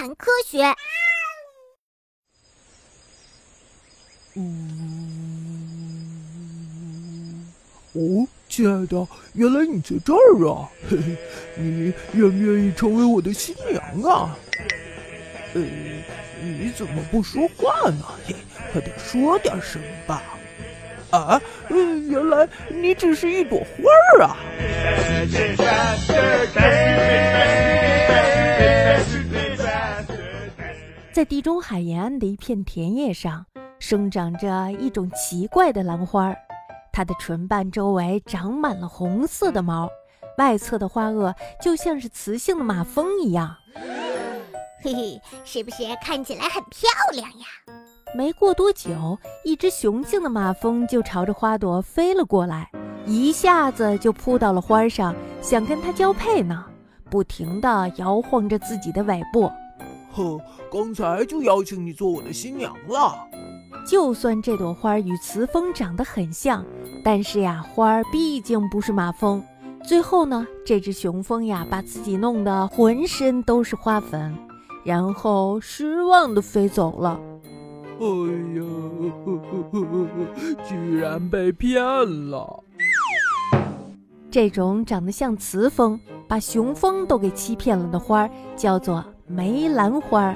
谈科学。嗯，哦，亲爱的，原来你在这儿啊！嘿嘿，你愿不愿意成为我的新娘啊？呃，你怎么不说话呢？嘿，快点说点什么吧！啊，原来你只是一朵花儿啊！在地中海沿岸的一片田野上，生长着一种奇怪的兰花，它的唇瓣周围长满了红色的毛，外侧的花萼就像是雌性的马蜂一样。嘿嘿，是不是看起来很漂亮呀？没过多久，一只雄性的马蜂就朝着花朵飞了过来，一下子就扑到了花上，想跟它交配呢，不停地摇晃着自己的尾部。哼，刚才就邀请你做我的新娘了。就算这朵花与雌蜂长得很像，但是呀，花儿毕竟不是马蜂。最后呢，这只雄蜂呀，把自己弄得浑身都是花粉，然后失望的飞走了。哎呀，居然被骗了！这种长得像雌蜂，把雄蜂都给欺骗了的花，叫做梅兰花儿。